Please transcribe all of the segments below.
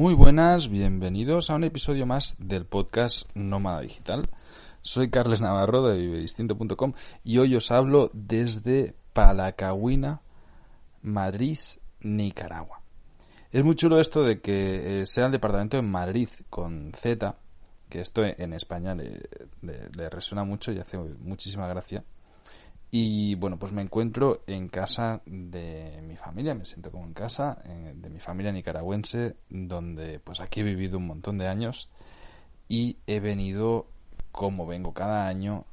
Muy buenas, bienvenidos a un episodio más del podcast Nómada Digital. Soy Carles Navarro de vivedistinto.com y hoy os hablo desde Palacahuina, Madrid, Nicaragua. Es muy chulo esto de que eh, sea el departamento de Madrid con Z, que esto en España le, le resuena mucho y hace muchísima gracia. Y bueno, pues me encuentro en casa de mi familia, me siento como en casa, eh, de mi familia nicaragüense, donde pues aquí he vivido un montón de años y he venido como vengo cada año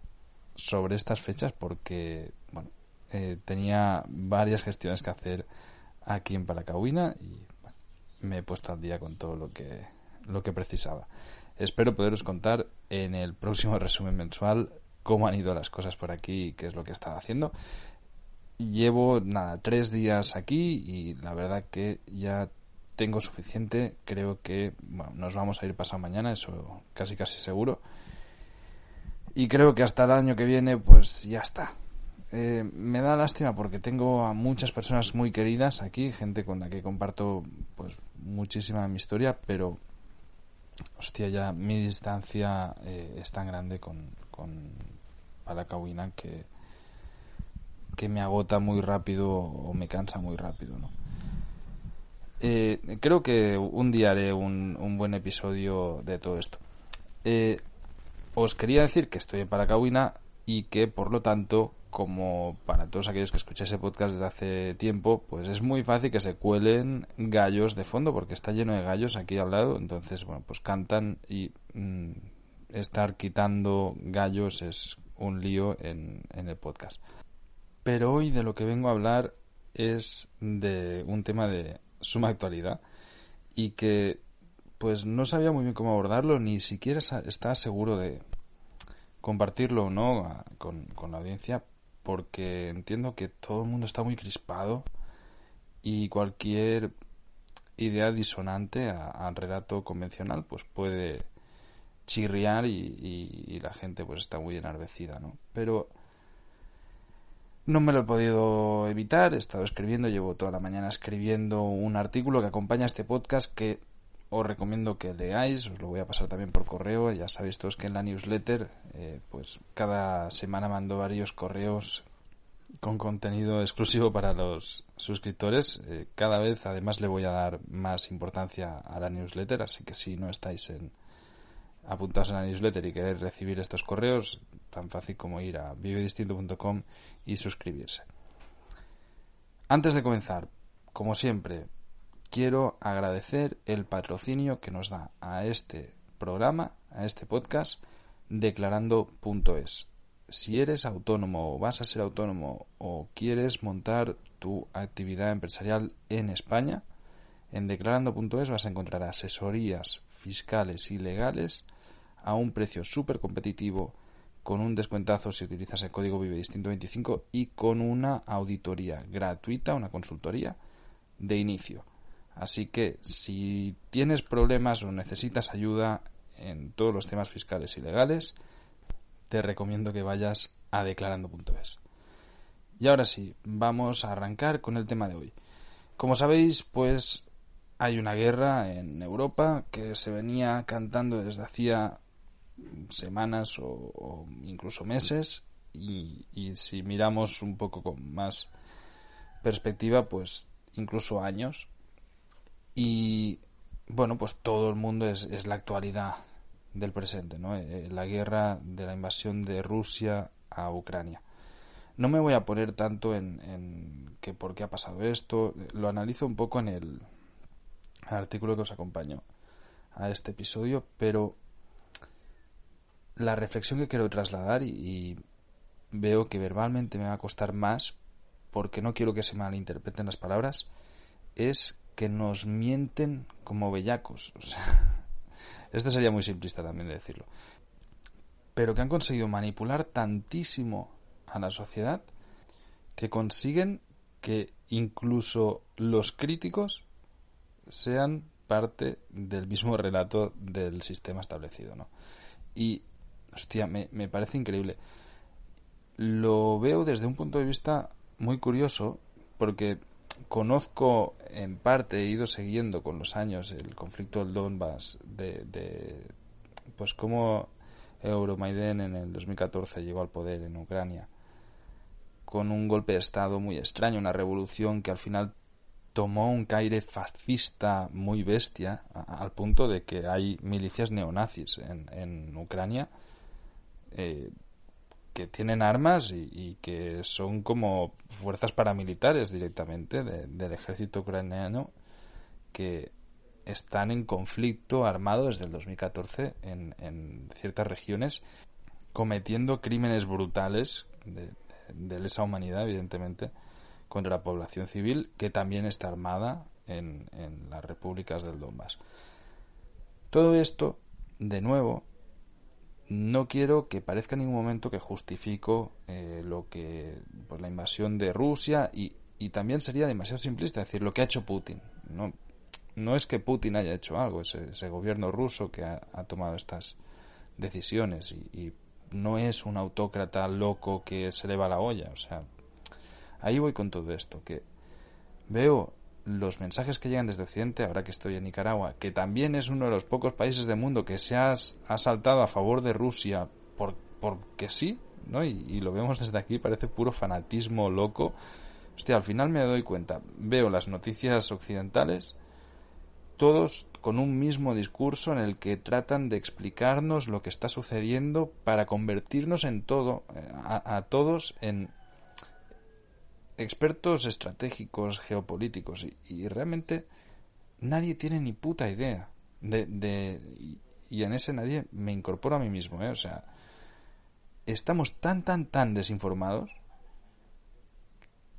sobre estas fechas porque, bueno, eh, tenía varias gestiones que hacer aquí en Palacahuina y me he puesto al día con todo lo que, lo que precisaba. Espero poderos contar en el próximo resumen mensual cómo han ido las cosas por aquí y qué es lo que he estado haciendo. Llevo, nada, tres días aquí y la verdad que ya tengo suficiente. Creo que bueno, nos vamos a ir pasado mañana, eso casi casi seguro. Y creo que hasta el año que viene, pues ya está. Eh, me da lástima porque tengo a muchas personas muy queridas aquí, gente con la que comparto pues muchísima mi historia, pero hostia, ya mi distancia eh, es tan grande con, la cabina que, que me agota muy rápido o me cansa muy rápido, ¿no? Eh, creo que un día haré un, un buen episodio de todo esto. Eh, os quería decir que estoy en Paracahuina y que por lo tanto, como para todos aquellos que escucháis ese podcast desde hace tiempo, pues es muy fácil que se cuelen gallos de fondo porque está lleno de gallos aquí al lado, entonces bueno, pues cantan y mm, estar quitando gallos es un lío en, el podcast. Pero hoy de lo que vengo a hablar es de un tema de suma actualidad y que pues no sabía muy bien cómo abordarlo, ni siquiera estaba seguro de compartirlo o no con, la audiencia, porque entiendo que todo el mundo está muy crispado y cualquier idea disonante al relato convencional pues puede chirriar y, la gente pues está muy enardecida, ¿no? Pero no me lo he podido evitar, he estado escribiendo, llevo toda la mañana escribiendo un artículo que acompaña este podcast que os recomiendo que leáis, os lo voy a pasar también por correo, ya sabéis todos que en la newsletter eh, pues cada semana mando varios correos con contenido exclusivo para los suscriptores. Eh, cada vez además le voy a dar más importancia a la newsletter, así que si no estáis en, apuntados en la newsletter y queréis recibir estos correos, tan fácil como ir a vivedistinto.com y suscribirse. Antes de comenzar, como siempre, quiero agradecer el patrocinio que nos da a este programa, a este podcast, declarando.es. Si eres autónomo o vas a ser autónomo o quieres montar tu actividad empresarial en España, en declarando.es vas a encontrar asesorías fiscales y legales a un precio súper competitivo, con un descuentazo si utilizas el código Vive Distinto 25 y con una auditoría gratuita, una consultoría de inicio. Así que si tienes problemas o necesitas ayuda en todos los temas fiscales y legales, te recomiendo que vayas a declarando.es. Y ahora sí, vamos a arrancar con el tema de hoy. Como sabéis, pues hay una guerra en Europa que se venía cantando desde hacía semanas o, incluso meses. Y, si miramos un poco con más perspectiva pues incluso años. Y bueno pues todo el mundo es, es la actualidad del presente no eh, la guerra de la invasión de Rusia a Ucrania. No me voy a poner tanto en, en que por qué ha pasado esto. Lo analizo un poco en el artículo que os acompaño a este episodio pero la reflexión que quiero trasladar y, veo que verbalmente me va a costar más porque no quiero que se malinterpreten las palabras es que nos mienten como bellacos. O sea, este sería muy simplista también de decirlo. Pero que han conseguido manipular tantísimo a la sociedad que consiguen que incluso los críticos sean parte del mismo relato del sistema establecido, ¿no? Y hostia, me, me parece increíble. Lo veo desde un punto de vista muy curioso, porque conozco en parte, he ido siguiendo con los años el conflicto del Donbass, de, de pues cómo Euromaidan en el 2014 llegó al poder en Ucrania con un golpe de Estado muy extraño, una revolución que al final tomó un caire fascista muy bestia, al punto de que hay milicias neonazis en, en Ucrania eh, que tienen armas y, que son como fuerzas paramilitares directamente del ejército ucraniano que están en conflicto armado desde el 2014 en, en ciertas regiones cometiendo crímenes brutales de, lesa humanidad, evidentemente, contra la población civil que también está armada en, en las repúblicas del Donbass. Todo esto, de nuevo, no quiero que parezca en ningún momento que justifico eh, lo que pues la invasión de Rusia y, y, también sería demasiado simplista decir lo que ha hecho Putin no no es que Putin haya hecho algo ese, ese gobierno ruso que ha, tomado estas decisiones y, y, no es un autócrata loco que se le va la olla. O sea, ahí voy con todo esto, que veo los mensajes que llegan desde Occidente, ahora que estoy en Nicaragua, que también es uno de los pocos países del mundo que se ha, saltado a favor de Rusia por, porque sí, ¿no? Y, lo vemos desde aquí, parece puro fanatismo loco. Hostia, al final me doy cuenta, veo las noticias occidentales todos con un mismo discurso en el que tratan de explicarnos lo que está sucediendo para convertirnos en todo, eh, a, todos en expertos estratégicos, geopolíticos, y, realmente nadie tiene ni puta idea de, de y, en ese nadie me incorporo a mí mismo, ¿eh? o sea, estamos tan, tan, tan desinformados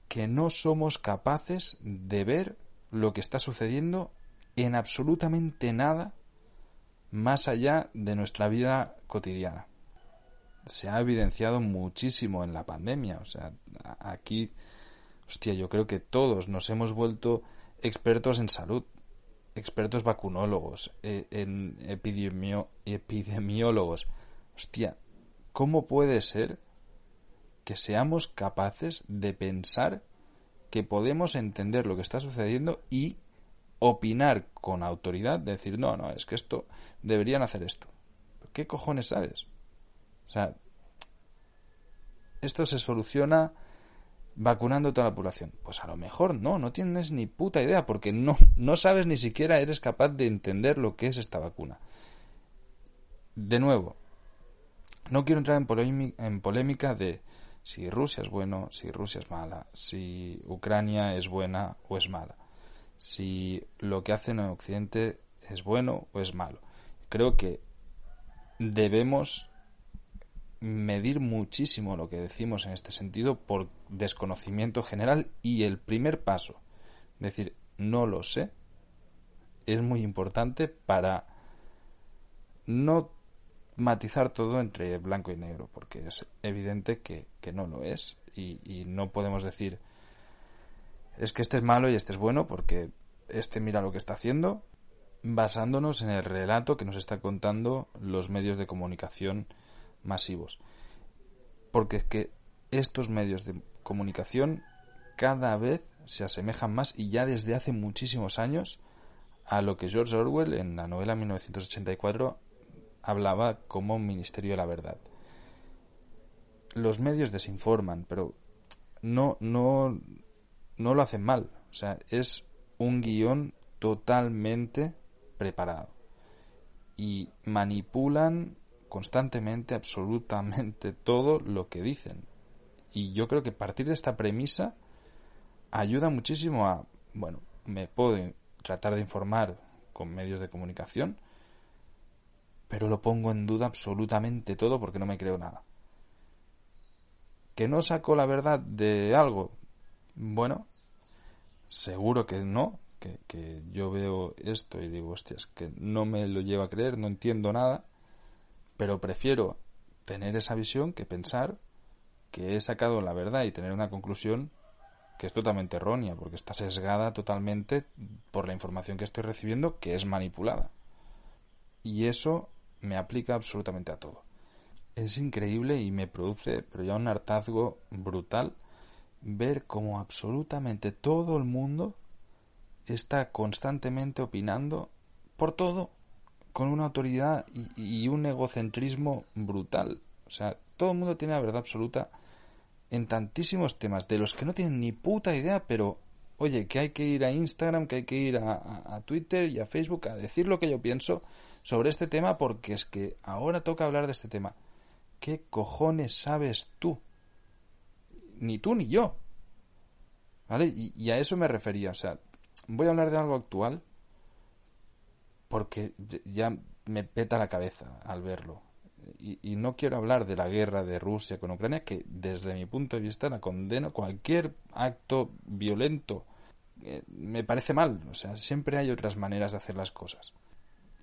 que no somos capaces de ver lo que está sucediendo en absolutamente nada más allá de nuestra vida cotidiana. Se ha evidenciado muchísimo en la pandemia. O sea, aquí, hostia, yo creo que todos nos hemos vuelto expertos en salud, expertos vacunólogos, eh, en epidemiólogos. Hostia, ¿cómo puede ser que seamos capaces de pensar que podemos entender lo que está sucediendo y opinar con autoridad, decir, no, no, es que esto, deberían hacer esto. ¿Qué cojones sabes? O sea, esto se soluciona vacunando toda la población. Pues a lo mejor no, no tienes ni puta idea, porque no, no sabes ni siquiera eres capaz de entender lo que es esta vacuna. De nuevo, no quiero entrar en, en polémica de si Rusia es bueno, si Rusia es mala, si Ucrania es buena o es mala si lo que hacen en Occidente es bueno o es malo. Creo que debemos medir muchísimo lo que decimos en este sentido por desconocimiento general y el primer paso, decir, no lo sé, es muy importante para no matizar todo entre blanco y negro, porque es evidente que, no lo es y, y no podemos decir es que este es malo y este es bueno porque este mira lo que está haciendo, basándonos en el relato que nos está contando los medios de comunicación masivos. Porque es que estos medios de comunicación cada vez se asemejan más y ya desde hace muchísimos años a lo que George Orwell en la novela 1984 hablaba como un ministerio de la verdad. Los medios desinforman, pero no, no, no lo hacen mal. O sea, es un guion totalmente preparado. Y manipulan constantemente, absolutamente todo lo que dicen. Y yo creo que partir de esta premisa ayuda muchísimo a, bueno, me puedo tratar de informar con medios de comunicación, pero lo pongo en duda absolutamente todo porque no me creo nada. ¿Que no saco la verdad de algo? Bueno, seguro que no, que, yo veo esto y digo, hostias, que no me lo lleva a creer, no entiendo nada, pero prefiero tener esa visión que pensar que he sacado la verdad y tener una conclusión que es totalmente errónea, porque está sesgada totalmente por la información que estoy recibiendo, que es manipulada. Y eso me aplica absolutamente a todo. Es increíble y me produce, pero ya un hartazgo brutal ver cómo absolutamente todo el mundo está constantemente opinando por todo con una autoridad y, un egocentrismo brutal. O sea, todo el mundo tiene la verdad absoluta en tantísimos temas de los que no tienen ni puta idea, pero oye, que hay que ir a Instagram, que hay que ir a, Twitter y a Facebook a decir lo que yo pienso sobre este tema porque es que ahora toca hablar de este tema. ¿Qué cojones sabes tú? Ni tú ni yo. ¿Vale? Y a eso me refería. O sea, voy a hablar de algo actual porque ya me peta la cabeza al verlo y, no quiero hablar de la guerra de Rusia con Ucrania, que desde mi punto de vista la condeno. Cualquier acto violento eh, me parece mal. O sea, siempre hay otras maneras de hacer las cosas.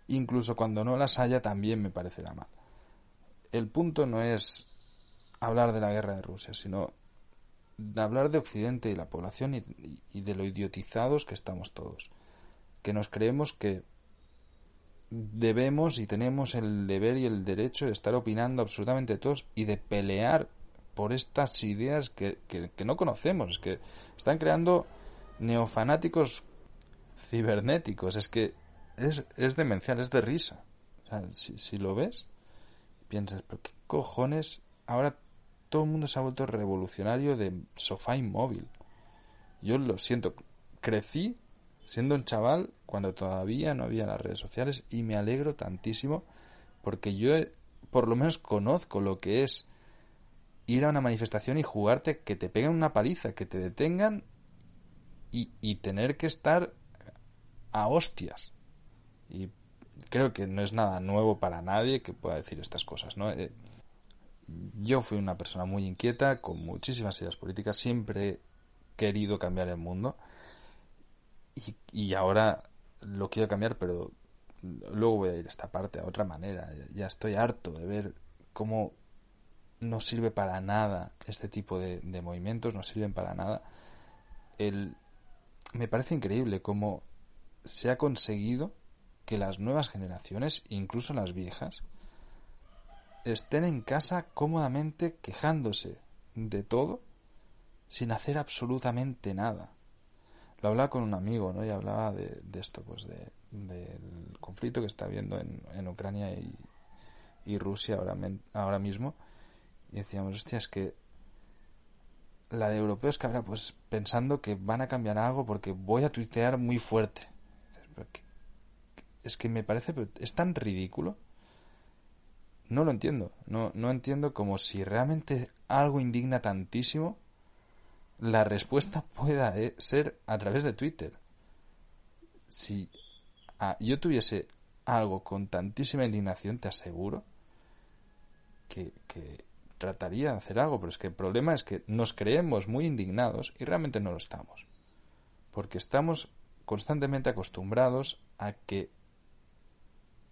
Incluso cuando no las haya, también me parecerá mal. El punto no es hablar de la guerra de Rusia, sino de hablar de Occidente y la población y de lo idiotizados que estamos todos. Que nos creemos que debemos y tenemos el deber y el derecho de estar opinando absolutamente todos y de pelear por estas ideas que, que, no conocemos, que están creando neofanáticos cibernéticos. Es que es, es demencial, es de risa. si, si lo ves, piensas, ¿pero qué cojones? Ahora todo el mundo se ha vuelto revolucionario de sofá inmóvil. Yo lo siento, crecí siendo un chaval cuando todavía no había las redes sociales y me alegro tantísimo porque yo por lo menos conozco lo que es ir a una manifestación y jugarte que te peguen una paliza, que te detengan y, y tener que estar a hostias. Y creo que no es nada nuevo para nadie que pueda decir estas cosas, ¿no? Eh, yo fui una persona muy inquieta, con muchísimas ideas políticas, siempre he querido cambiar el mundo y, ahora lo quiero cambiar, pero luego voy a ir a esta parte a otra manera. Ya estoy harto de ver cómo no sirve para nada este tipo de, movimientos, no sirven para nada. El, me parece increíble cómo se ha conseguido que las nuevas generaciones, incluso las viejas, estén en casa cómodamente quejándose de todo sin hacer absolutamente nada lo hablaba con un amigo, ¿no? Y hablaba de, esto, pues de, del conflicto que está habiendo en, Ucrania y, Rusia ahora, ahora mismo. Y decíamos, hostia, es que la de europeos que habla, pues pensando que van a cambiar algo porque voy a tuitear muy fuerte. Es que me parece, es tan ridículo. No lo entiendo. No, no entiendo como si realmente algo indigna tantísimo la respuesta pueda eh, ser a través de Twitter. Si ah, yo tuviese algo con tantísima indignación, te aseguro que, que trataría de hacer algo, pero es que el problema es que nos creemos muy indignados y realmente no lo estamos. Porque estamos constantemente acostumbrados a que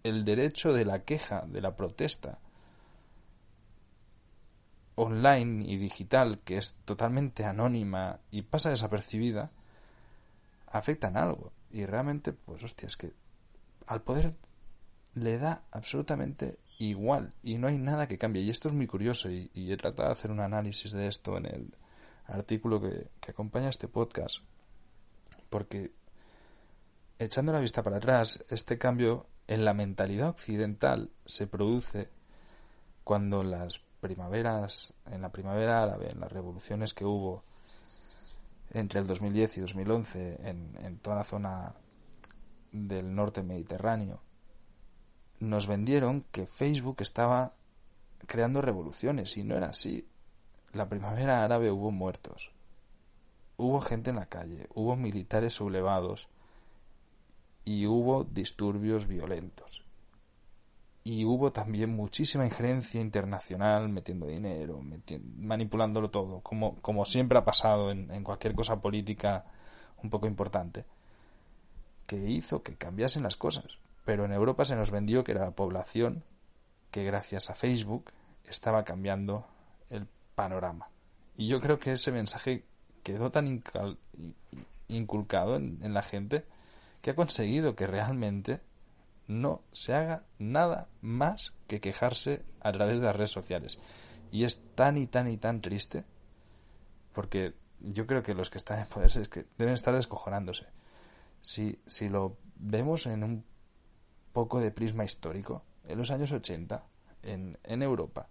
el derecho de la queja, de la protesta, online y digital, que es totalmente anónima y pasa desapercibida, afectan algo. Y realmente, pues hostia, es que al poder le da absolutamente igual y no hay nada que cambie. Y esto es muy curioso y, he tratado de hacer un análisis de esto en el artículo que, que acompaña este podcast. Porque echando la vista para atrás, este cambio en la mentalidad occidental se produce cuando las primaveras, en la primavera árabe, en las revoluciones que hubo entre el 2010 y 2011 en, en toda la zona del norte mediterráneo, nos vendieron que Facebook estaba creando revoluciones y no era así. La primavera árabe hubo muertos, hubo gente en la calle, hubo militares sublevados y hubo disturbios violentos y hubo también muchísima injerencia internacional metiendo dinero, manipulándolo todo, como, como siempre ha pasado en, en, cualquier cosa política un poco importante, que hizo que cambiasen las cosas. Pero en Europa se nos vendió que era la población que gracias a Facebook estaba cambiando el panorama. Y yo creo que ese mensaje quedó tan inculcado en la gente que ha conseguido que realmente no se haga nada más que quejarse a través de las redes sociales. Y es tan y tan y tan triste porque yo creo que los que están en poder es que deben estar descojonándose. Si, si lo vemos en un poco de prisma histórico, en los años 80, en, en Europa,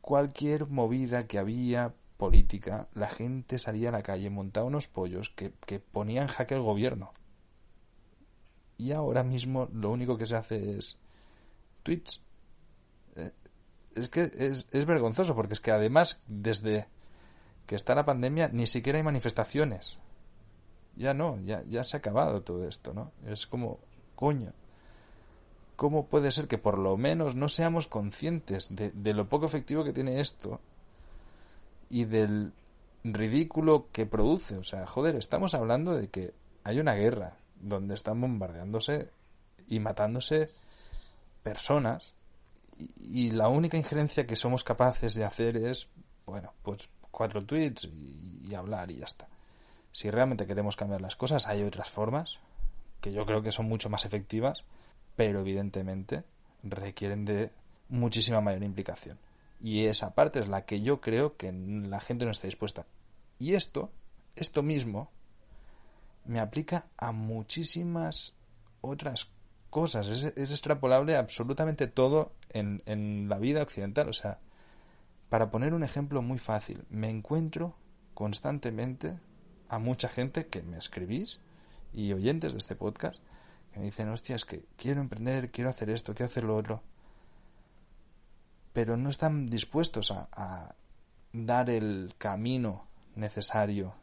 cualquier movida que había política, la gente salía a la calle, montaba unos pollos que, que ponían jaque el gobierno. Y ahora mismo lo único que se hace es tweets. Eh, es que es, es vergonzoso, porque es que además, desde que está la pandemia, ni siquiera hay manifestaciones. Ya no, ya, ya se ha acabado todo esto, ¿no? Es como, coño, ¿cómo puede ser que por lo menos no seamos conscientes de, de lo poco efectivo que tiene esto y del ridículo que produce? O sea, joder, estamos hablando de que hay una guerra donde están bombardeándose y matándose personas y, la única injerencia que somos capaces de hacer es, bueno, pues cuatro tweets y, hablar y ya está. Si realmente queremos cambiar las cosas, hay otras formas que yo creo que son mucho más efectivas, pero evidentemente requieren de muchísima mayor implicación. Y esa parte es la que yo creo que la gente no está dispuesta. Y esto, esto mismo, me aplica a muchísimas otras cosas. Es, extrapolable absolutamente todo en, en la vida occidental. O sea, para poner un ejemplo muy fácil, me encuentro constantemente a mucha gente que me escribís y oyentes de este podcast que me dicen, hostia, es que quiero emprender, quiero hacer esto, quiero hacer lo otro, pero no están dispuestos a dar el camino necesario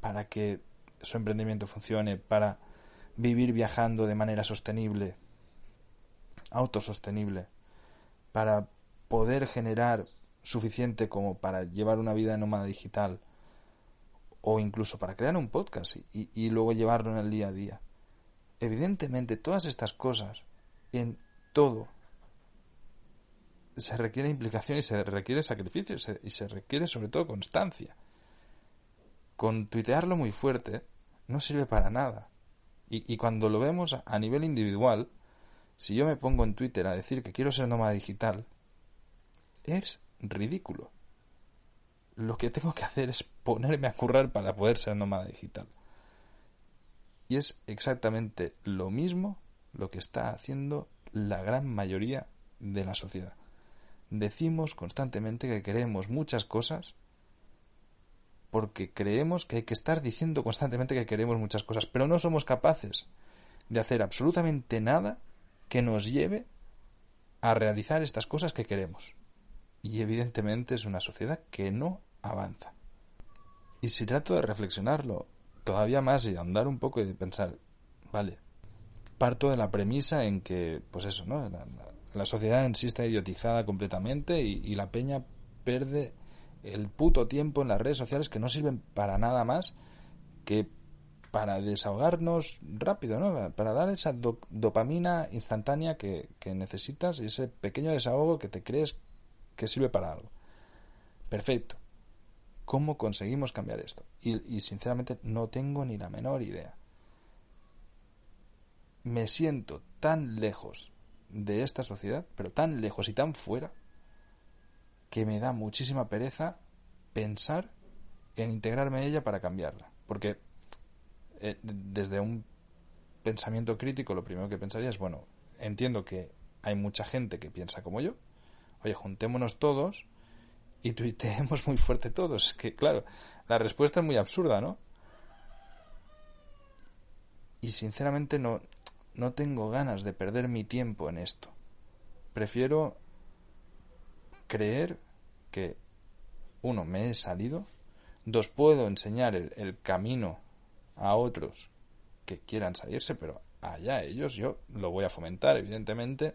para que su emprendimiento funcione, para vivir viajando de manera sostenible, autosostenible, para poder generar suficiente como para llevar una vida nómada digital o incluso para crear un podcast y, luego llevarlo en el día a día. Evidentemente, todas estas cosas, en todo, se requiere implicación y se requiere sacrificio y se, requiere sobre todo constancia. Con tuitearlo muy fuerte no sirve para nada. Y, y, cuando lo vemos a nivel individual, si yo me pongo en Twitter a decir que quiero ser nómada digital, es ridículo. Lo que tengo que hacer es ponerme a currar para poder ser nómada digital. Y es exactamente lo mismo lo que está haciendo la gran mayoría de la sociedad. Decimos constantemente que queremos muchas cosas porque creemos que hay que estar diciendo constantemente que queremos muchas cosas, pero no somos capaces de hacer absolutamente nada que nos lleve a realizar estas cosas que queremos y evidentemente es una sociedad que no avanza. Y si trato de reflexionarlo todavía más y andar un poco y de pensar, vale, parto de la premisa en que, pues eso, ¿no? La, sociedad en sí está idiotizada completamente y, y, la peña pierde el puto tiempo en las redes sociales que no sirven para nada más que para desahogarnos rápido, ¿no? Para dar esa dopamina instantánea que, que necesitas y ese pequeño desahogo que te crees que sirve para algo. Perfecto. ¿Cómo conseguimos cambiar esto? Y, sinceramente no tengo ni la menor idea. Me siento tan lejos de esta sociedad, pero tan lejos y tan fuera, que me da muchísima pereza pensar en integrarme a ella para cambiarla. Porque eh, desde un pensamiento crítico lo primero que pensaría es, bueno, entiendo que hay mucha gente que piensa como yo, oye, juntémonos todos y tuiteemos muy fuerte todos. Que claro, la respuesta es muy absurda, ¿no? Y sinceramente no, no tengo ganas de perder mi tiempo en esto. Prefiero creer que, uno, me he salido, dos, puedo enseñar el, camino a otros que quieran salirse, pero allá ellos, yo lo voy a fomentar, evidentemente,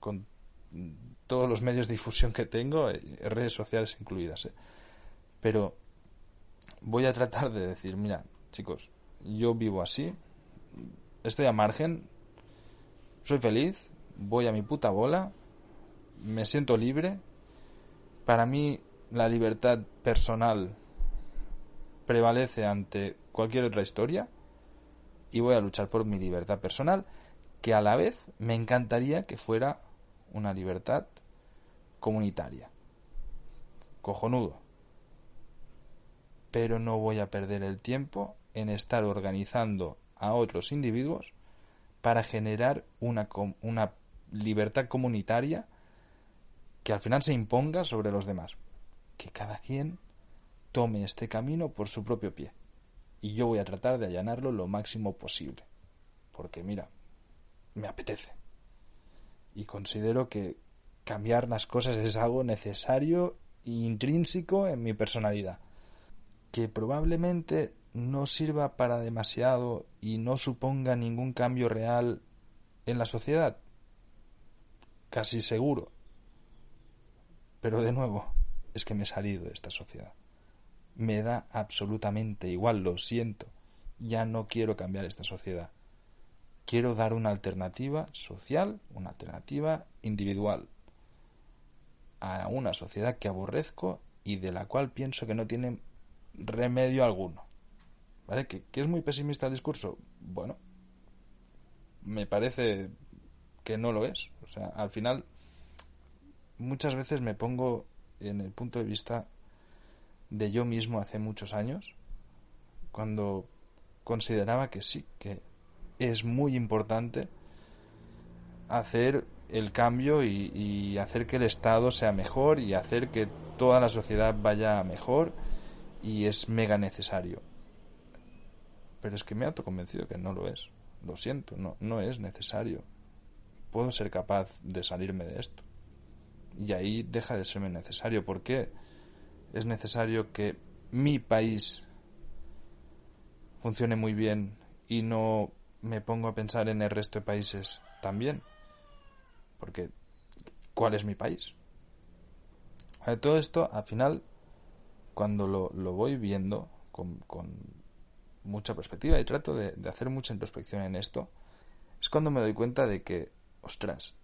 con todos los medios de difusión que tengo, eh, redes sociales incluidas. Eh. Pero voy a tratar de decir, mira, chicos, yo vivo así, estoy a margen, soy feliz, voy a mi puta bola, me siento libre. Para mí la libertad personal prevalece ante cualquier otra historia y voy a luchar por mi libertad personal, que a la vez me encantaría que fuera una libertad comunitaria. Cojonudo. pero no voy a perder el tiempo en estar organizando a otros individuos para generar una, una libertad comunitaria que al final se imponga sobre los demás. Que cada quien tome este camino por su propio pie. Y yo voy a tratar de allanarlo lo máximo posible. Porque mira, me apetece. Y considero que cambiar las cosas es algo necesario e intrínseco en mi personalidad. Que probablemente no sirva para demasiado y no suponga ningún cambio real en la sociedad. Casi seguro. Pero de nuevo, es que me he salido de esta sociedad. Me da absolutamente igual, lo siento. Ya no quiero cambiar esta sociedad. Quiero dar una alternativa social, una alternativa individual a una sociedad que aborrezco y de la cual pienso que no tiene remedio alguno. ¿Vale? ¿Que, es muy pesimista el discurso? Bueno, me parece que no lo es. O sea, al final, muchas veces me pongo en el punto de vista de yo mismo hace muchos años, cuando consideraba que sí, que es muy importante hacer el cambio y, hacer que el Estado sea mejor y hacer que toda la sociedad vaya mejor y es mega necesario. Pero es que me he autoconvencido que no lo es. Lo siento, no, no es necesario. Puedo ser capaz de salirme de esto. Y ahí deja de serme necesario. ¿Por qué es necesario que mi país funcione muy bien y no me pongo a pensar en el resto de países también? Porque, ¿cuál es mi país? De todo esto, al final, cuando lo, lo voy viendo con, con mucha perspectiva y trato de, hacer mucha introspección en esto, es cuando me doy cuenta de que, ostras,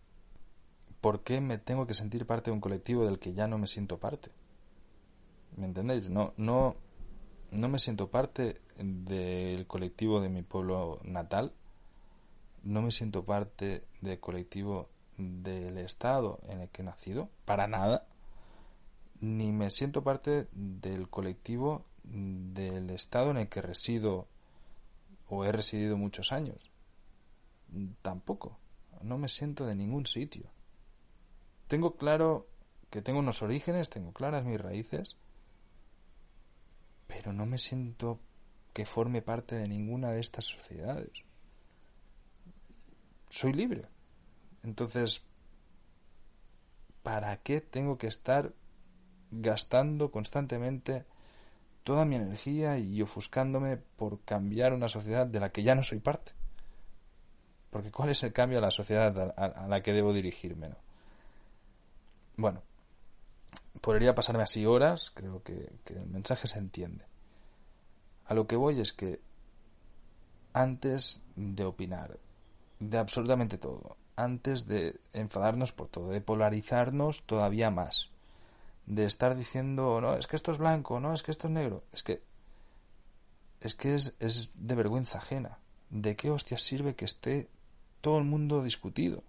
¿por qué me tengo que sentir parte de un colectivo del que ya no me siento parte? ¿Me entendéis? No, no, no me siento parte del colectivo de mi pueblo natal, no me siento parte del colectivo del estado en el que he nacido, para nada, ni me siento parte del colectivo del estado en el que resido o he residido muchos años. Tampoco. No me siento de ningún sitio. Tengo claro que tengo unos orígenes, tengo claras mis raíces, pero no me siento que forme parte de ninguna de estas sociedades. Soy libre. Entonces, ¿para qué tengo que estar gastando constantemente toda mi energía y ofuscándome por cambiar una sociedad de la que ya no soy parte. Porque ¿cuál es el cambio a la sociedad a, la que debo dirigirme? ¿no? Bueno, podría pasarme así horas, creo que, el mensaje se entiende. A lo que voy es que antes de opinar de absolutamente todo, antes de enfadarnos por todo, de polarizarnos todavía más, de estar diciendo, no, es que esto es blanco, no, es que esto es negro. Es que es que es, es de vergüenza ajena. ¿De qué hostias sirve que esté todo el mundo discutido?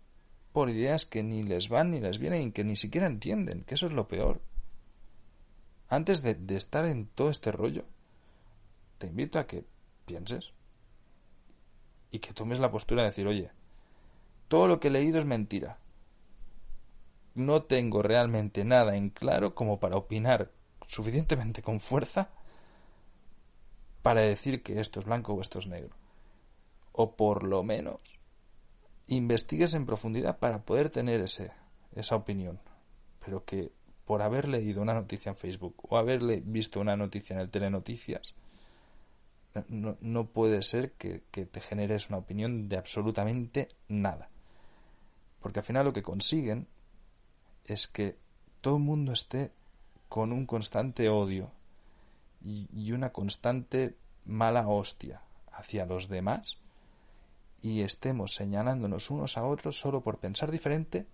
Por ideas que ni les van ni les vienen y que ni siquiera entienden, que eso es lo peor. Antes de, estar en todo este rollo, te invito a que pienses y que tomes la postura de decir, oye, todo lo que he leído es mentira no tengo realmente nada en claro como para opinar suficientemente con fuerza para decir que esto es blanco o esto es negro. O por lo menos investigues en profundidad para poder tener ese, esa opinión. Pero que por haber leído una noticia en Facebook o haberle visto una noticia en el Telenoticias, no, no puede ser que, que te generes una opinión de absolutamente nada. Porque al final lo que consiguen es que todo el mundo esté con un constante odio y, una constante mala hostia hacia los demás y estemos señalándonos unos a otros solo por pensar diferente,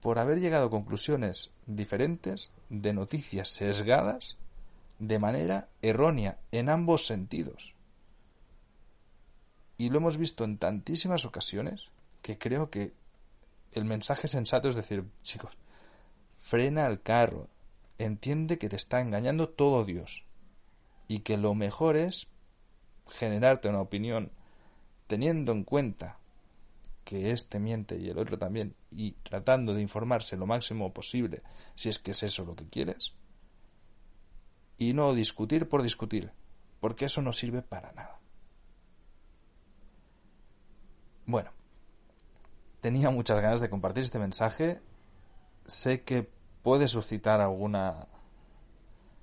por haber llegado a conclusiones diferentes de noticias sesgadas de manera errónea en ambos sentidos. Y lo hemos visto en tantísimas ocasiones que creo que el mensaje sensato es decir, chicos, frena el carro, entiende que te está engañando todo Dios, y que lo mejor es generarte una opinión teniendo en cuenta que este miente y el otro también y tratando de informarse lo máximo posible si es que es eso lo que quieres y no discutir por discutir porque eso no sirve para nada. Bueno, tenía muchas ganas de compartir este mensaje. Sé que puede suscitar alguna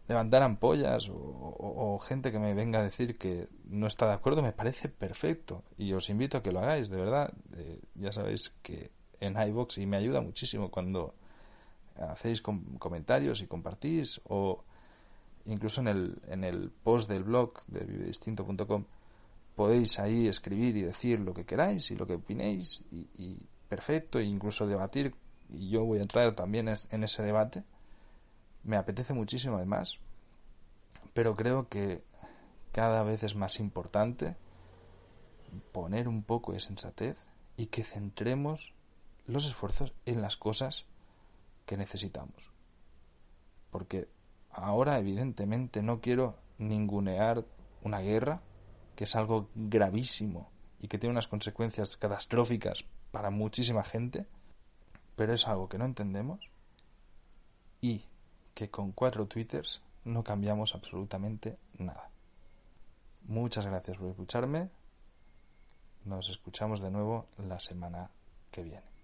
levantar ampollas o, gente que me venga a decir que no está de acuerdo me parece perfecto. Y os invito a que lo hagáis de verdad. Eh, ya sabéis que en iBox y me ayuda muchísimo cuando hacéis comentarios y compartís o incluso en el, en el post del blog de vivedistinto.com podéis ahí escribir y decir lo que queráis y lo que opinéis y, y perfecto e incluso debatir. Y yo voy a entrar también en ese debate me apetece muchísimo además, pero creo que cada vez es más importante poner un poco de sensatez y que centremos los esfuerzos en las cosas que necesitamos. Porque ahora evidentemente no quiero ningunear una guerra, que es algo gravísimo y que tiene unas consecuencias catastróficas para muchísima gente, pero es algo que no entendemos y que con cuatro twitters no cambiamos absolutamente nada. Muchas gracias por escucharme. Nos escuchamos de nuevo la semana que viene.